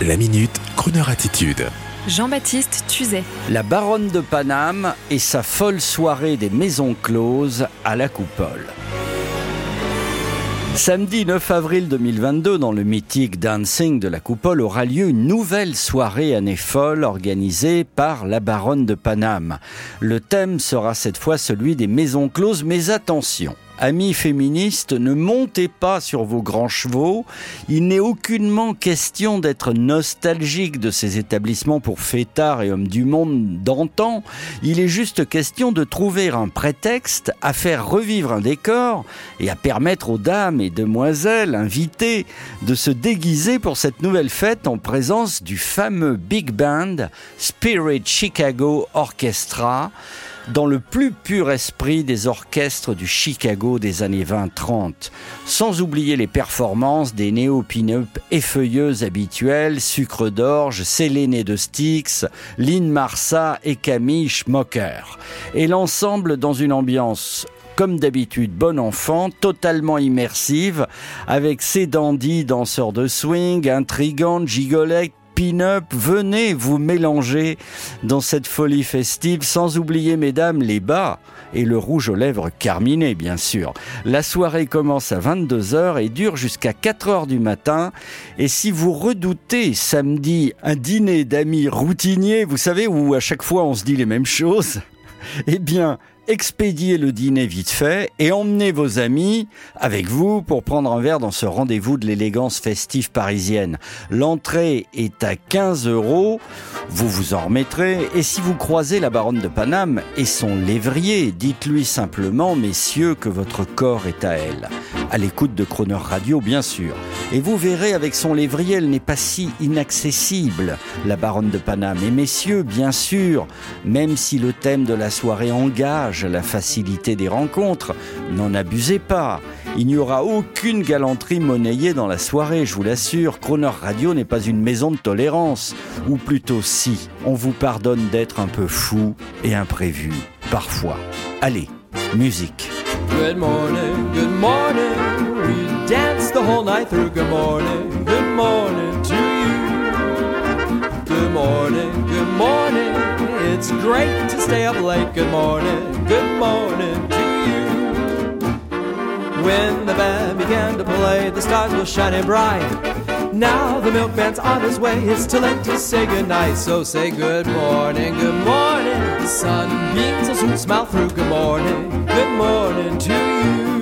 La minute, Kroneur attitude. Jean-Baptiste Tuzet. La baronne de Paname et sa folle soirée des maisons closes à la coupole. Samedi 9 avril 2022, dans le mythique Dancing de la Coupole, aura lieu une nouvelle soirée année folle organisée par la baronne de Paname. Le thème sera cette fois celui des maisons closes, mais attention, Amis féministes, ne montez pas sur vos grands chevaux. Il n'est aucunement question d'être nostalgique de ces établissements pour fêtards et hommes du monde d'antan. Il est juste question de trouver un prétexte à faire revivre un décor et à permettre aux dames et demoiselles invitées de se déguiser pour cette nouvelle fête en présence du fameux big band Spirit Chicago Orchestra dans le plus pur esprit des orchestres du Chicago des années 20-30, sans oublier les performances des néo-pin-up effeuilleuses habituelles, Sucre d'Orge, Séléné de Styx, Lynn Marsa et Camille Schmocker. Et l'ensemble dans une ambiance comme d'habitude, bon enfant, totalement immersive, avec ses dandys danseurs de swing, intrigantes, gigolettes, pin-up, venez vous mélanger dans cette folie festive, sans oublier, mesdames, les bas et le rouge aux lèvres carminé, bien sûr. La soirée commence à 22h et dure jusqu'à 4h du matin. Et si vous redoutez samedi un dîner d'amis routiniers, vous savez, où à chaque fois on se dit les mêmes choses, eh bien, expédiez le dîner vite fait et emmenez vos amis avec vous pour prendre un verre dans ce rendez-vous de l'élégance festive parisienne. L'entrée est à 15 euros, vous vous en remettrez et si vous croisez la baronne de Paname et son lévrier, dites-lui simplement, messieurs, que votre corps est à elle à l'écoute de Croner Radio, bien sûr. Et vous verrez, avec son lévrier, elle n'est pas si inaccessible, la baronne de Paname. Et messieurs, bien sûr, même si le thème de la soirée engage la facilité des rencontres, n'en abusez pas. Il n'y aura aucune galanterie monnayée dans la soirée, je vous l'assure. Croner Radio n'est pas une maison de tolérance. Ou plutôt si, on vous pardonne d'être un peu fou et imprévu, parfois. Allez, musique. Good morning, good morning. We danced the whole night through. Good morning, good morning to you. Good morning, good morning. It's great to stay up late. Good morning, good morning to you. When the band began to play, the stars were shining bright. Now the milkman's on his way. It's too late to say goodnight. So say good morning, good morning. Sunbeams will soon smile through. Good morning, good morning to you.